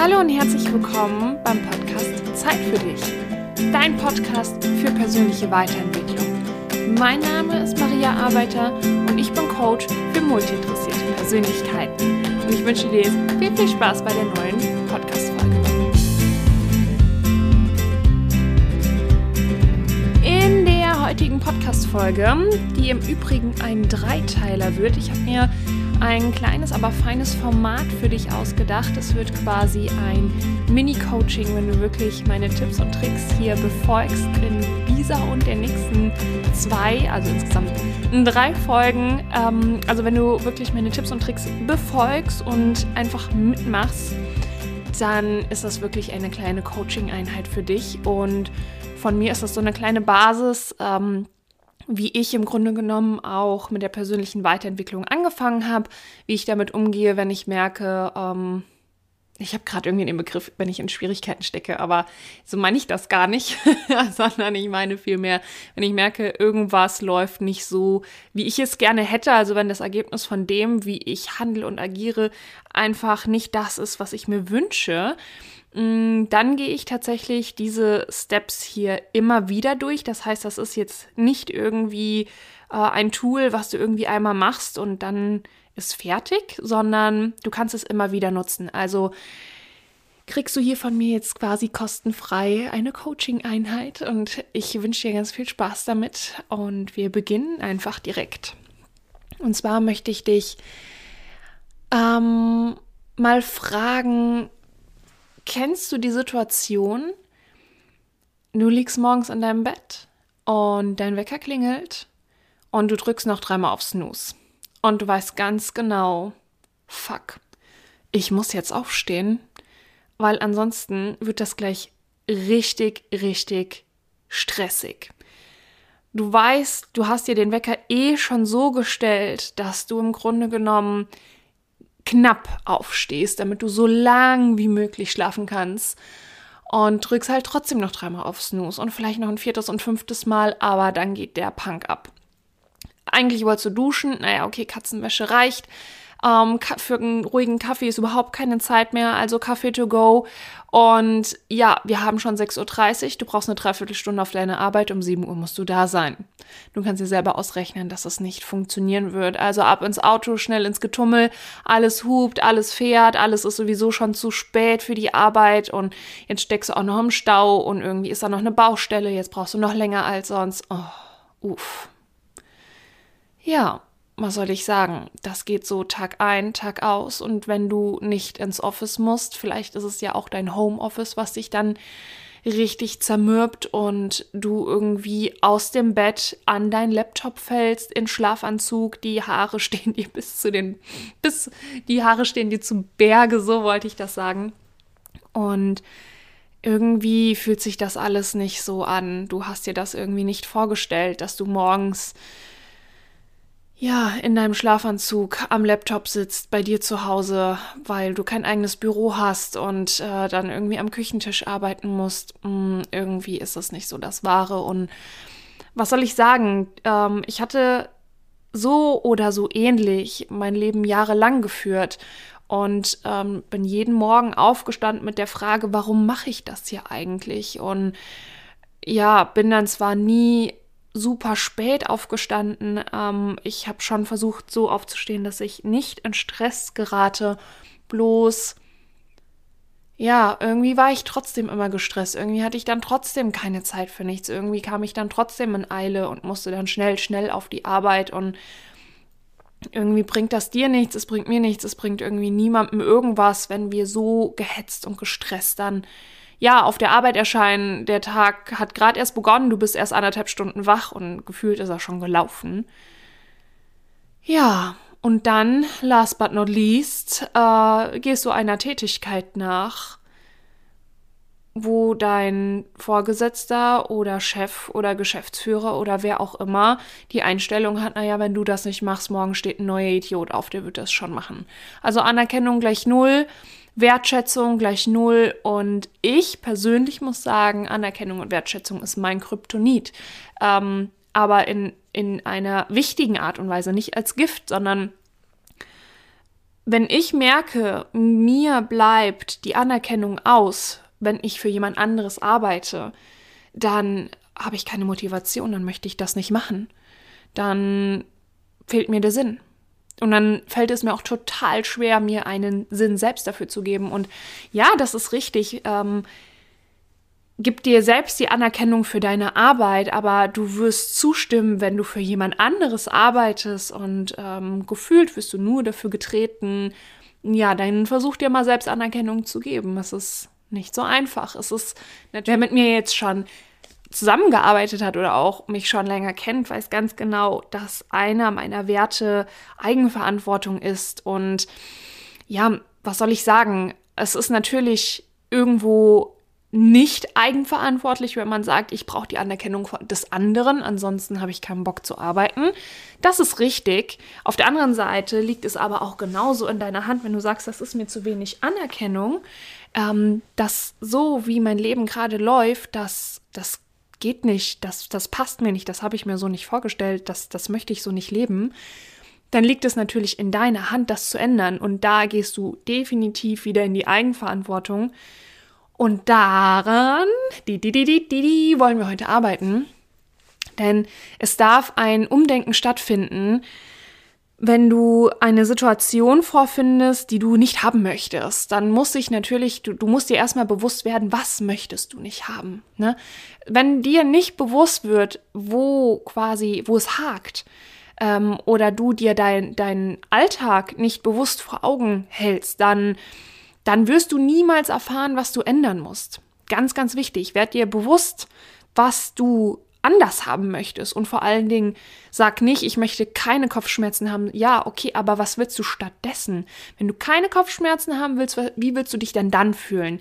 Hallo und herzlich willkommen beim Podcast Zeit für dich. Dein Podcast für persönliche Weiterentwicklung. Mein Name ist Maria Arbeiter und ich bin Coach für multiinteressierte Persönlichkeiten. Und ich wünsche dir viel, viel Spaß bei der neuen Podcast-Folge. In der heutigen Podcast-Folge, die im Übrigen ein Dreiteiler wird, ich habe mir ein kleines, aber feines Format für dich ausgedacht. Es wird quasi ein Mini-Coaching, wenn du wirklich meine Tipps und Tricks hier befolgst in dieser und der nächsten zwei, also insgesamt drei Folgen. Ähm, also wenn du wirklich meine Tipps und Tricks befolgst und einfach mitmachst, dann ist das wirklich eine kleine Coaching-Einheit für dich. Und von mir ist das so eine kleine Basis. Wie ich im Grunde genommen auch mit der persönlichen Weiterentwicklung angefangen habe, wie ich damit umgehe, wenn ich merke, ähm, ich habe gerade irgendwie den Begriff, wenn ich in Schwierigkeiten stecke, aber so meine ich das gar nicht, sondern ich meine vielmehr, wenn ich merke, irgendwas läuft nicht so, wie ich es gerne hätte, also wenn das Ergebnis von dem, wie ich handle und agiere, einfach nicht das ist, was ich mir wünsche, dann gehe ich tatsächlich diese Steps hier immer wieder durch. Das heißt, das ist jetzt nicht irgendwie äh, ein Tool, was du irgendwie einmal machst und dann ist fertig, sondern du kannst es immer wieder nutzen. Also kriegst du hier von mir jetzt quasi kostenfrei eine Coaching-Einheit und ich wünsche dir ganz viel Spaß damit und wir beginnen einfach direkt. Und zwar möchte ich dich ähm, mal fragen, Kennst du die Situation, du liegst morgens in deinem Bett und dein Wecker klingelt und du drückst noch dreimal auf Snooze und du weißt ganz genau, fuck, ich muss jetzt aufstehen, weil ansonsten wird das gleich richtig, richtig stressig. Du weißt, du hast dir den Wecker eh schon so gestellt, dass du im Grunde genommen knapp aufstehst, damit du so lang wie möglich schlafen kannst. Und drückst halt trotzdem noch dreimal auf Snooze und vielleicht noch ein viertes und fünftes Mal, aber dann geht der Punk ab. Eigentlich wolltest du duschen, naja, okay, Katzenwäsche reicht. Ähm, für einen ruhigen Kaffee ist überhaupt keine Zeit mehr, also Kaffee to go. Und ja, wir haben schon 6.30 Uhr. Du brauchst eine Dreiviertelstunde auf deine Arbeit. Um 7 Uhr musst du da sein. Du kannst dir selber ausrechnen, dass das nicht funktionieren wird. Also ab ins Auto, schnell ins Getummel. Alles hupt, alles fährt, alles ist sowieso schon zu spät für die Arbeit. Und jetzt steckst du auch noch im Stau und irgendwie ist da noch eine Baustelle. Jetzt brauchst du noch länger als sonst. Oh, uff. Ja, was soll ich sagen, das geht so Tag ein, Tag aus. Und wenn du nicht ins Office musst, vielleicht ist es ja auch dein Homeoffice, was dich dann richtig zermürbt und du irgendwie aus dem Bett an dein Laptop fällst in Schlafanzug, die Haare stehen dir bis zu den, bis die Haare stehen dir zum Berge, so wollte ich das sagen. Und irgendwie fühlt sich das alles nicht so an. Du hast dir das irgendwie nicht vorgestellt, dass du morgens ja, in deinem Schlafanzug am Laptop sitzt, bei dir zu Hause, weil du kein eigenes Büro hast und äh, dann irgendwie am Küchentisch arbeiten musst. Hm, irgendwie ist das nicht so das Wahre. Und was soll ich sagen? Ähm, ich hatte so oder so ähnlich mein Leben jahrelang geführt und ähm, bin jeden Morgen aufgestanden mit der Frage, warum mache ich das hier eigentlich? Und ja, bin dann zwar nie super spät aufgestanden. Ähm, ich habe schon versucht, so aufzustehen, dass ich nicht in Stress gerate. Bloß, ja, irgendwie war ich trotzdem immer gestresst. Irgendwie hatte ich dann trotzdem keine Zeit für nichts. Irgendwie kam ich dann trotzdem in Eile und musste dann schnell, schnell auf die Arbeit. Und irgendwie bringt das dir nichts, es bringt mir nichts, es bringt irgendwie niemandem irgendwas, wenn wir so gehetzt und gestresst dann ja, auf der Arbeit erscheinen, der Tag hat gerade erst begonnen, du bist erst anderthalb Stunden wach und gefühlt ist er schon gelaufen. Ja, und dann, last but not least, äh, gehst du einer Tätigkeit nach, wo dein Vorgesetzter oder Chef oder Geschäftsführer oder wer auch immer die Einstellung hat, naja, wenn du das nicht machst, morgen steht ein neuer Idiot auf, der wird das schon machen. Also Anerkennung gleich null, Wertschätzung gleich null. Und ich persönlich muss sagen, Anerkennung und Wertschätzung ist mein Kryptonit. Ähm, aber in, in einer wichtigen Art und Weise, nicht als Gift, sondern wenn ich merke, mir bleibt die Anerkennung aus, wenn ich für jemand anderes arbeite, dann habe ich keine Motivation, dann möchte ich das nicht machen. Dann fehlt mir der Sinn. Und dann fällt es mir auch total schwer, mir einen Sinn selbst dafür zu geben. Und ja, das ist richtig. Ähm, gib dir selbst die Anerkennung für deine Arbeit, aber du wirst zustimmen, wenn du für jemand anderes arbeitest und ähm, gefühlt wirst du nur dafür getreten. Ja, dann versuch dir mal selbst Anerkennung zu geben. Es ist nicht so einfach. Es ist, wer mit mir jetzt schon zusammengearbeitet hat oder auch mich schon länger kennt, weiß ganz genau, dass einer meiner Werte Eigenverantwortung ist. Und ja, was soll ich sagen? Es ist natürlich irgendwo nicht eigenverantwortlich, wenn man sagt, ich brauche die Anerkennung des anderen, ansonsten habe ich keinen Bock zu arbeiten. Das ist richtig. Auf der anderen Seite liegt es aber auch genauso in deiner Hand, wenn du sagst, das ist mir zu wenig Anerkennung, ähm, dass so wie mein Leben gerade läuft, das, das geht nicht, das, das passt mir nicht, das habe ich mir so nicht vorgestellt, das, das möchte ich so nicht leben, dann liegt es natürlich in deiner Hand, das zu ändern. Und da gehst du definitiv wieder in die Eigenverantwortung. Und daran, die, die, die, die, die, die wollen wir heute arbeiten. Denn es darf ein Umdenken stattfinden, wenn du eine Situation vorfindest, die du nicht haben möchtest, dann muss sich natürlich, du, du musst dir erstmal bewusst werden, was möchtest du nicht haben. Ne? Wenn dir nicht bewusst wird, wo quasi, wo es hakt, ähm, oder du dir dein, deinen Alltag nicht bewusst vor Augen hältst, dann, dann wirst du niemals erfahren, was du ändern musst. Ganz, ganz wichtig. Werd dir bewusst, was du anders haben möchtest. Und vor allen Dingen sag nicht, ich möchte keine Kopfschmerzen haben. Ja, okay, aber was willst du stattdessen? Wenn du keine Kopfschmerzen haben willst, wie willst du dich denn dann fühlen?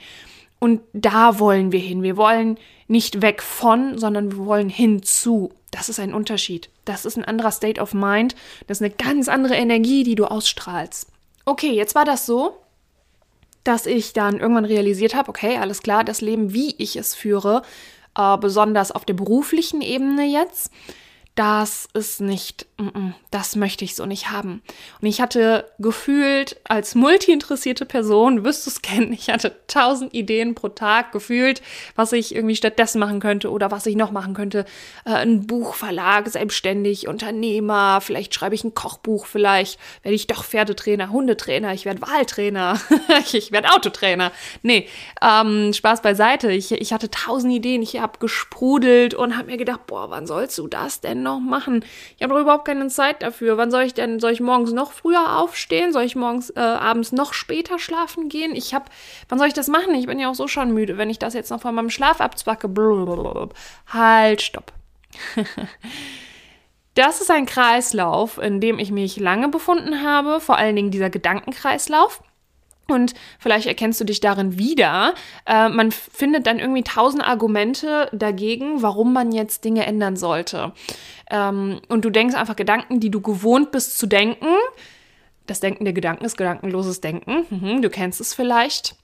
Und da wollen wir hin. Wir wollen nicht weg von, sondern wir wollen hinzu. Das ist ein Unterschied. Das ist ein anderer State of Mind. Das ist eine ganz andere Energie, die du ausstrahlst. Okay, jetzt war das so, dass ich dann irgendwann realisiert habe, okay, alles klar, das Leben, wie ich es führe, äh, besonders auf der beruflichen Ebene jetzt, das ist nicht, das möchte ich so nicht haben. Und ich hatte gefühlt als multi-interessierte Person, wirst du es kennen, ich hatte tausend Ideen pro Tag gefühlt, was ich irgendwie stattdessen machen könnte oder was ich noch machen könnte. Äh, ein Buchverlag, selbstständig, Unternehmer, vielleicht schreibe ich ein Kochbuch, vielleicht werde ich doch Pferdetrainer, Hundetrainer, ich werde Wahltrainer, ich werde Autotrainer. Nee, ähm, Spaß beiseite. Ich, ich hatte tausend Ideen, ich habe gesprudelt und habe mir gedacht, boah, wann sollst du das denn noch machen? Ich habe doch überhaupt keine Zeit dafür. Wann soll ich denn, soll ich morgens noch früher aufstehen? Soll ich morgens, äh, abends noch später schlafen gehen? Ich habe, wann soll ich das machen? Ich bin ja auch so schon müde, wenn ich das jetzt noch von meinem Schlaf abzwacke. Blablabla. Halt, stopp. das ist ein Kreislauf, in dem ich mich lange befunden habe, vor allen Dingen dieser Gedankenkreislauf. Und vielleicht erkennst du dich darin wieder. Äh, man findet dann irgendwie tausend Argumente dagegen, warum man jetzt Dinge ändern sollte. Ähm, und du denkst einfach Gedanken, die du gewohnt bist zu denken. Das Denken der Gedanken ist gedankenloses Denken. Mhm, du kennst es vielleicht.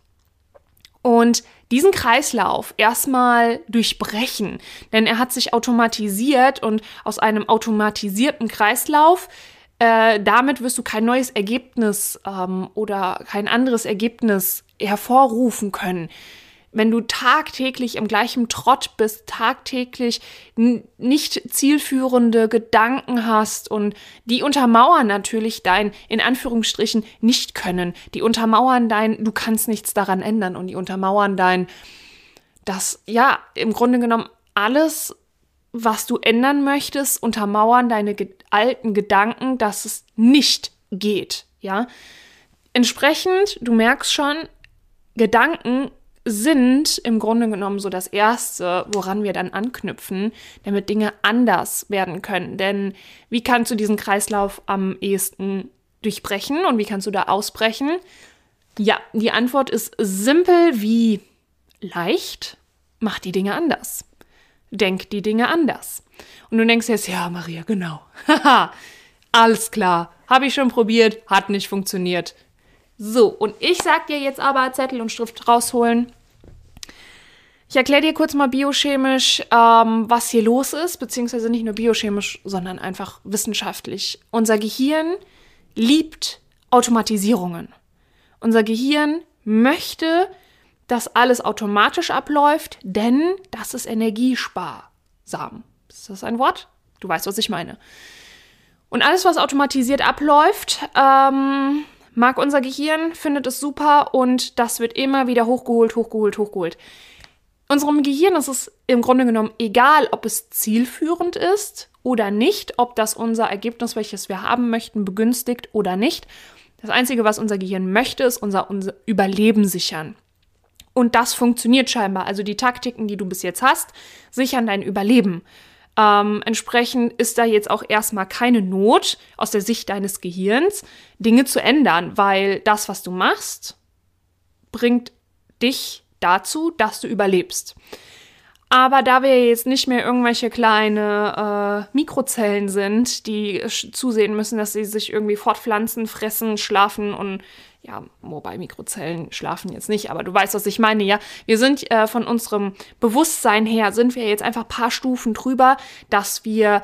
Und diesen Kreislauf erstmal durchbrechen, denn er hat sich automatisiert und aus einem automatisierten Kreislauf äh, damit wirst du kein neues Ergebnis ähm, oder kein anderes Ergebnis hervorrufen können. Wenn du tagtäglich im gleichen Trott bist, tagtäglich nicht zielführende Gedanken hast und die untermauern natürlich dein, in Anführungsstrichen, nicht können. Die untermauern dein, du kannst nichts daran ändern und die untermauern dein, das, ja, im Grunde genommen alles was du ändern möchtest, untermauern deine ge alten Gedanken, dass es nicht geht, ja. Entsprechend, du merkst schon, Gedanken sind im Grunde genommen so das Erste, woran wir dann anknüpfen, damit Dinge anders werden können. Denn wie kannst du diesen Kreislauf am ehesten durchbrechen und wie kannst du da ausbrechen? Ja, die Antwort ist simpel wie leicht, mach die Dinge anders denk die Dinge anders. Und du denkst jetzt, ja, Maria, genau. Haha, alles klar. Habe ich schon probiert, hat nicht funktioniert. So, und ich sag dir jetzt aber Zettel und Schrift rausholen. Ich erkläre dir kurz mal biochemisch, ähm, was hier los ist, beziehungsweise nicht nur biochemisch, sondern einfach wissenschaftlich. Unser Gehirn liebt Automatisierungen. Unser Gehirn möchte, dass alles automatisch abläuft, denn das ist energiesparsam. Ist das ein Wort? Du weißt, was ich meine. Und alles, was automatisiert abläuft, ähm, mag unser Gehirn, findet es super und das wird immer wieder hochgeholt, hochgeholt, hochgeholt. Unserem Gehirn ist es im Grunde genommen egal, ob es zielführend ist oder nicht, ob das unser Ergebnis, welches wir haben möchten, begünstigt oder nicht. Das Einzige, was unser Gehirn möchte, ist unser, unser Überleben sichern. Und das funktioniert scheinbar. Also die Taktiken, die du bis jetzt hast, sichern dein Überleben. Ähm, entsprechend ist da jetzt auch erstmal keine Not aus der Sicht deines Gehirns, Dinge zu ändern, weil das, was du machst, bringt dich dazu, dass du überlebst. Aber da wir jetzt nicht mehr irgendwelche kleine äh, Mikrozellen sind, die zusehen müssen, dass sie sich irgendwie fortpflanzen, fressen, schlafen und ja, wobei Mikrozellen schlafen jetzt nicht, aber du weißt, was ich meine, ja. Wir sind äh, von unserem Bewusstsein her, sind wir jetzt einfach ein paar Stufen drüber, dass wir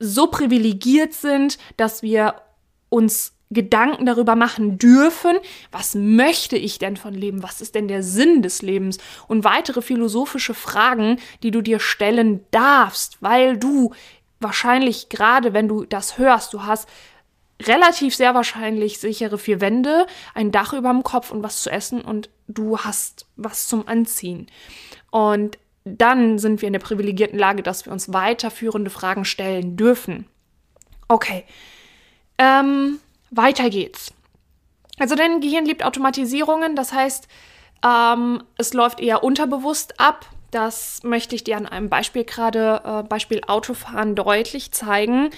so privilegiert sind, dass wir uns Gedanken darüber machen dürfen, was möchte ich denn von Leben, was ist denn der Sinn des Lebens und weitere philosophische Fragen, die du dir stellen darfst, weil du wahrscheinlich gerade, wenn du das hörst, du hast relativ sehr wahrscheinlich sichere vier Wände, ein Dach über dem Kopf und was zu essen und du hast was zum Anziehen. Und dann sind wir in der privilegierten Lage, dass wir uns weiterführende Fragen stellen dürfen. Okay. Ähm, weiter geht's. Also dein Gehirn liebt Automatisierungen, das heißt, ähm, es läuft eher unterbewusst ab. Das möchte ich dir an einem Beispiel gerade, äh, Beispiel Autofahren, deutlich zeigen.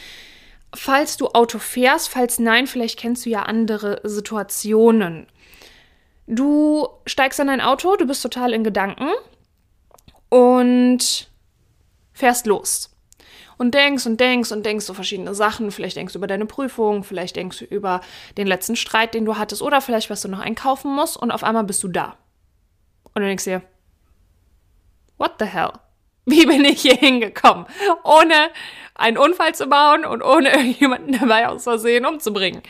Falls du Auto fährst, falls nein, vielleicht kennst du ja andere Situationen. Du steigst in dein Auto, du bist total in Gedanken und fährst los. Und denkst und denkst und denkst so verschiedene Sachen. Vielleicht denkst du über deine Prüfung, vielleicht denkst du über den letzten Streit, den du hattest, oder vielleicht, was du noch einkaufen musst, und auf einmal bist du da. Und du denkst dir, what the hell? Wie bin ich hier hingekommen? Ohne einen Unfall zu bauen und ohne irgendjemanden dabei aus Versehen umzubringen.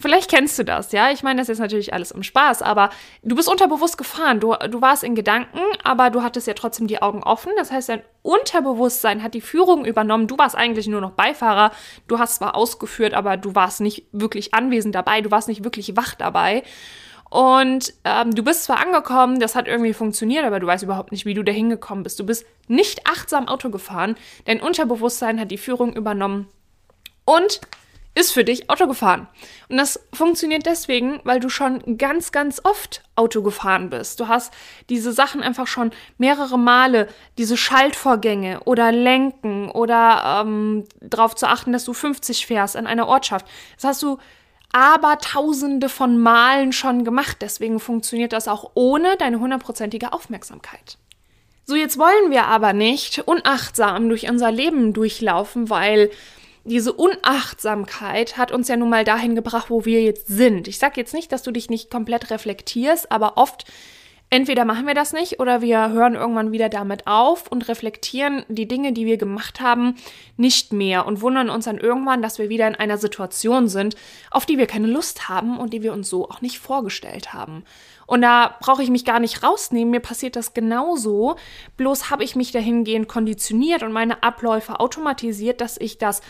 Vielleicht kennst du das, ja. Ich meine, das ist natürlich alles im Spaß, aber du bist unterbewusst gefahren. Du, du warst in Gedanken, aber du hattest ja trotzdem die Augen offen. Das heißt, dein Unterbewusstsein hat die Führung übernommen. Du warst eigentlich nur noch Beifahrer. Du hast zwar ausgeführt, aber du warst nicht wirklich anwesend dabei. Du warst nicht wirklich wach dabei. Und ähm, du bist zwar angekommen, das hat irgendwie funktioniert, aber du weißt überhaupt nicht, wie du da hingekommen bist. Du bist nicht achtsam Auto gefahren, dein Unterbewusstsein hat die Führung übernommen und ist für dich Auto gefahren. Und das funktioniert deswegen, weil du schon ganz, ganz oft Auto gefahren bist. Du hast diese Sachen einfach schon mehrere Male, diese Schaltvorgänge oder Lenken oder ähm, darauf zu achten, dass du 50 fährst an einer Ortschaft. Das hast du aber tausende von Malen schon gemacht. Deswegen funktioniert das auch ohne deine hundertprozentige Aufmerksamkeit. So, jetzt wollen wir aber nicht unachtsam durch unser Leben durchlaufen, weil diese Unachtsamkeit hat uns ja nun mal dahin gebracht, wo wir jetzt sind. Ich sage jetzt nicht, dass du dich nicht komplett reflektierst, aber oft entweder machen wir das nicht oder wir hören irgendwann wieder damit auf und reflektieren die Dinge, die wir gemacht haben, nicht mehr und wundern uns dann irgendwann, dass wir wieder in einer Situation sind, auf die wir keine Lust haben und die wir uns so auch nicht vorgestellt haben. Und da brauche ich mich gar nicht rausnehmen, mir passiert das genauso, bloß habe ich mich dahingehend konditioniert und meine Abläufe automatisiert, dass ich das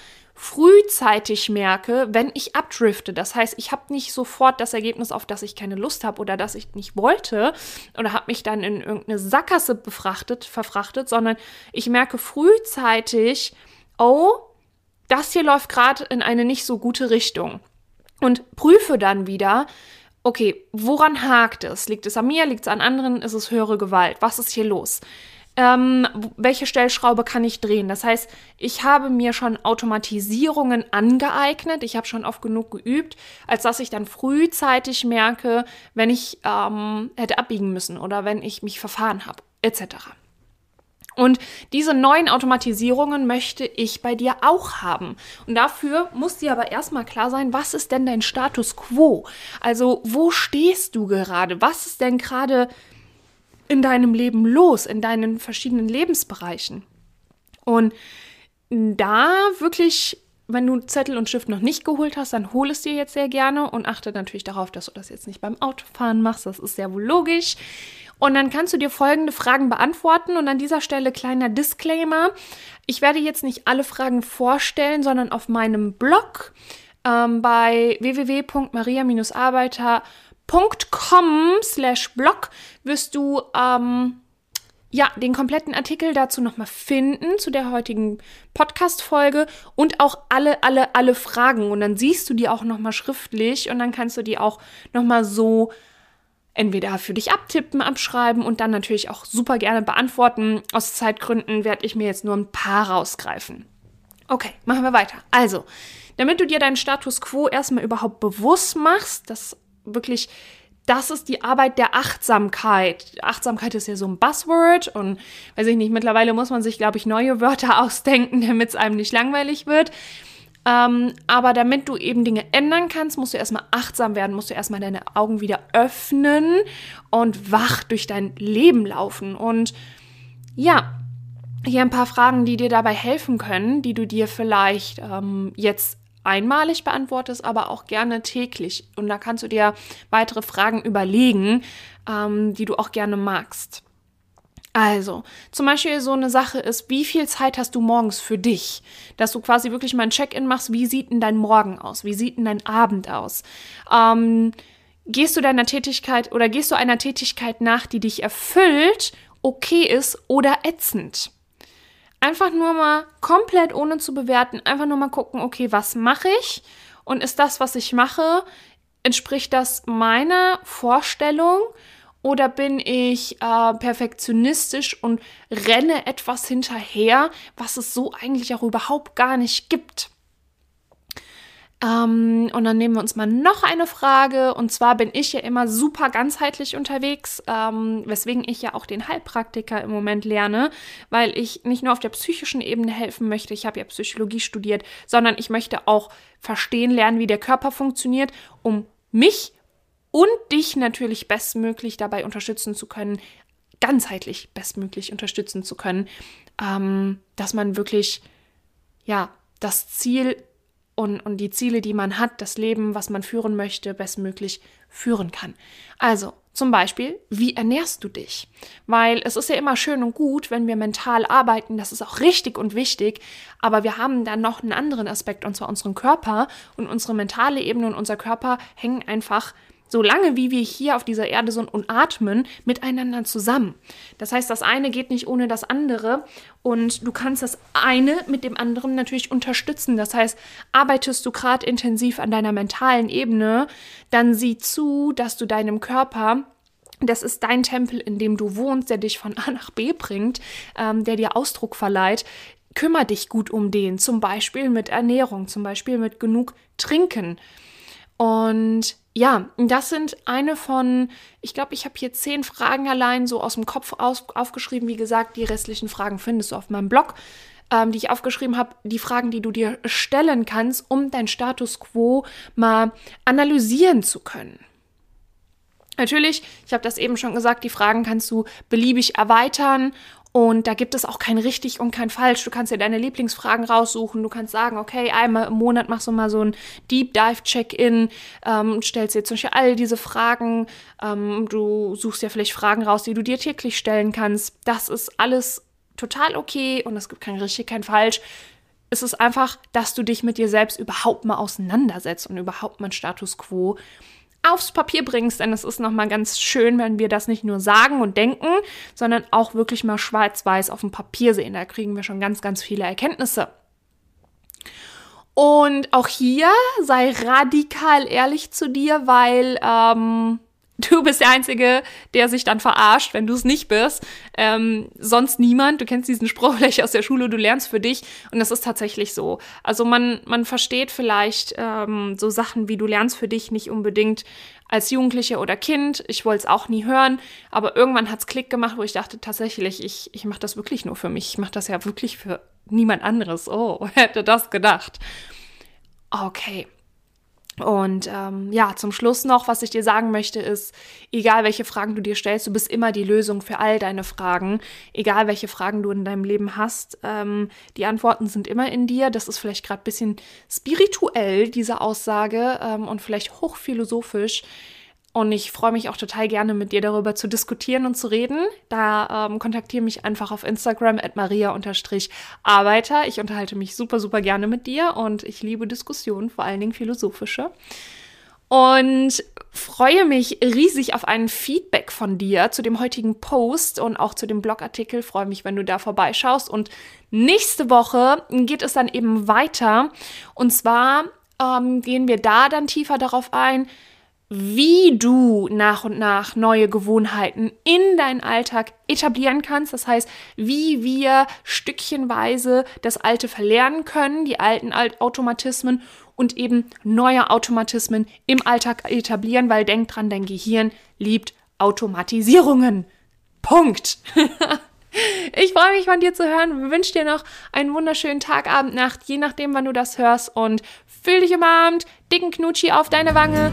frühzeitig merke, wenn ich abdrifte. Das heißt, ich habe nicht sofort das Ergebnis, auf das ich keine Lust habe oder das ich nicht wollte oder habe mich dann in irgendeine Sackgasse befrachtet, verfrachtet, sondern ich merke frühzeitig, oh, das hier läuft gerade in eine nicht so gute Richtung. Und prüfe dann wieder, okay, woran hakt es? Liegt es an mir? Liegt es an anderen? Ist es höhere Gewalt? Was ist hier los? Ähm, welche Stellschraube kann ich drehen. Das heißt, ich habe mir schon Automatisierungen angeeignet, ich habe schon oft genug geübt, als dass ich dann frühzeitig merke, wenn ich ähm, hätte abbiegen müssen oder wenn ich mich verfahren habe, etc. Und diese neuen Automatisierungen möchte ich bei dir auch haben. Und dafür muss dir aber erstmal klar sein, was ist denn dein Status quo? Also, wo stehst du gerade? Was ist denn gerade in deinem Leben los, in deinen verschiedenen Lebensbereichen. Und da wirklich wenn du Zettel und Stift noch nicht geholt hast, dann hol es dir jetzt sehr gerne und achte natürlich darauf, dass du das jetzt nicht beim Autofahren machst. Das ist sehr wohl logisch. Und dann kannst du dir folgende Fragen beantworten. Und an dieser Stelle kleiner Disclaimer. Ich werde jetzt nicht alle Fragen vorstellen, sondern auf meinem Blog ähm, bei www.maria-arbeiter.com slash blog wirst du ähm, ja, den kompletten Artikel dazu nochmal finden, zu der heutigen Podcast-Folge und auch alle, alle, alle Fragen. Und dann siehst du die auch nochmal schriftlich und dann kannst du die auch nochmal so entweder für dich abtippen, abschreiben und dann natürlich auch super gerne beantworten. Aus Zeitgründen werde ich mir jetzt nur ein paar rausgreifen. Okay, machen wir weiter. Also, damit du dir deinen Status quo erstmal überhaupt bewusst machst, dass wirklich das ist die Arbeit der Achtsamkeit. Achtsamkeit ist ja so ein Buzzword und weiß ich nicht, mittlerweile muss man sich, glaube ich, neue Wörter ausdenken, damit es einem nicht langweilig wird. Ähm, aber damit du eben Dinge ändern kannst, musst du erstmal achtsam werden, musst du erstmal deine Augen wieder öffnen und wach durch dein Leben laufen. Und ja, hier ein paar Fragen, die dir dabei helfen können, die du dir vielleicht ähm, jetzt einmalig beantwortest, aber auch gerne täglich. Und da kannst du dir weitere Fragen überlegen, ähm, die du auch gerne magst. Also, zum Beispiel so eine Sache ist, wie viel Zeit hast du morgens für dich? Dass du quasi wirklich mal ein Check-in machst, wie sieht denn dein Morgen aus? Wie sieht denn dein Abend aus? Ähm, gehst du deiner Tätigkeit oder gehst du einer Tätigkeit nach, die dich erfüllt, okay ist oder ätzend? Einfach nur mal komplett ohne zu bewerten, einfach nur mal gucken, okay, was mache ich? Und ist das, was ich mache, entspricht das meiner Vorstellung? Oder bin ich äh, perfektionistisch und renne etwas hinterher, was es so eigentlich auch überhaupt gar nicht gibt? Ähm, und dann nehmen wir uns mal noch eine Frage. Und zwar bin ich ja immer super ganzheitlich unterwegs, ähm, weswegen ich ja auch den Heilpraktiker im Moment lerne, weil ich nicht nur auf der psychischen Ebene helfen möchte, ich habe ja Psychologie studiert, sondern ich möchte auch verstehen lernen, wie der Körper funktioniert, um mich und dich natürlich bestmöglich dabei unterstützen zu können, ganzheitlich bestmöglich unterstützen zu können, ähm, dass man wirklich, ja, das Ziel und, und die Ziele, die man hat, das Leben, was man führen möchte, bestmöglich führen kann. Also zum Beispiel, wie ernährst du dich? Weil es ist ja immer schön und gut, wenn wir mental arbeiten, das ist auch richtig und wichtig, aber wir haben dann noch einen anderen Aspekt, und zwar unseren Körper und unsere mentale Ebene und unser Körper hängen einfach solange wie wir hier auf dieser Erde sind und atmen, miteinander zusammen. Das heißt, das eine geht nicht ohne das andere und du kannst das eine mit dem anderen natürlich unterstützen. Das heißt, arbeitest du gerade intensiv an deiner mentalen Ebene, dann sieh zu, dass du deinem Körper das ist dein Tempel, in dem du wohnst, der dich von A nach B bringt, ähm, der dir Ausdruck verleiht. Kümmer dich gut um den, zum Beispiel mit Ernährung, zum Beispiel mit genug Trinken. Und ja, das sind eine von, ich glaube, ich habe hier zehn Fragen allein so aus dem Kopf aus, aufgeschrieben. Wie gesagt, die restlichen Fragen findest du auf meinem Blog, ähm, die ich aufgeschrieben habe. Die Fragen, die du dir stellen kannst, um dein Status quo mal analysieren zu können. Natürlich, ich habe das eben schon gesagt, die Fragen kannst du beliebig erweitern und da gibt es auch kein richtig und kein falsch. Du kannst dir deine Lieblingsfragen raussuchen. Du kannst sagen, okay, einmal im Monat machst du mal so ein Deep Dive Check-in, ähm, stellst dir zum Beispiel all diese Fragen. Ähm, du suchst dir vielleicht Fragen raus, die du dir täglich stellen kannst. Das ist alles total okay und es gibt kein richtig, kein falsch. Es ist einfach, dass du dich mit dir selbst überhaupt mal auseinandersetzt und überhaupt mal Status quo aufs Papier bringst, denn es ist nochmal ganz schön, wenn wir das nicht nur sagen und denken, sondern auch wirklich mal schwarz-weiß auf dem Papier sehen. Da kriegen wir schon ganz, ganz viele Erkenntnisse. Und auch hier sei radikal ehrlich zu dir, weil ähm, Du bist der Einzige, der sich dann verarscht, wenn du es nicht bist. Ähm, sonst niemand. Du kennst diesen Spruch vielleicht aus der Schule, du lernst für dich. Und das ist tatsächlich so. Also man, man versteht vielleicht ähm, so Sachen wie du lernst für dich nicht unbedingt als Jugendliche oder Kind. Ich wollte es auch nie hören. Aber irgendwann hat es Klick gemacht, wo ich dachte, tatsächlich, ich, ich mache das wirklich nur für mich. Ich mache das ja wirklich für niemand anderes. Oh, hätte das gedacht. Okay. Und ähm, ja, zum Schluss noch, was ich dir sagen möchte, ist, egal welche Fragen du dir stellst, du bist immer die Lösung für all deine Fragen. Egal welche Fragen du in deinem Leben hast, ähm, die Antworten sind immer in dir. Das ist vielleicht gerade ein bisschen spirituell, diese Aussage, ähm, und vielleicht hochphilosophisch. Und ich freue mich auch total gerne, mit dir darüber zu diskutieren und zu reden. Da ähm, kontaktiere mich einfach auf Instagram at maria-arbeiter. Ich unterhalte mich super, super gerne mit dir und ich liebe Diskussionen, vor allen Dingen philosophische. Und freue mich riesig auf ein Feedback von dir zu dem heutigen Post und auch zu dem Blogartikel. Freue mich, wenn du da vorbeischaust. Und nächste Woche geht es dann eben weiter. Und zwar ähm, gehen wir da dann tiefer darauf ein, wie du nach und nach neue Gewohnheiten in deinen Alltag etablieren kannst. Das heißt, wie wir stückchenweise das Alte verlernen können, die alten Automatismen und eben neue Automatismen im Alltag etablieren, weil denk dran, dein Gehirn liebt Automatisierungen. Punkt. Ich freue mich von dir zu hören. Wünsche dir noch einen wunderschönen Tag, Abend, Nacht, je nachdem, wann du das hörst. Und fühl dich umarmt, dicken Knutschi auf deine Wange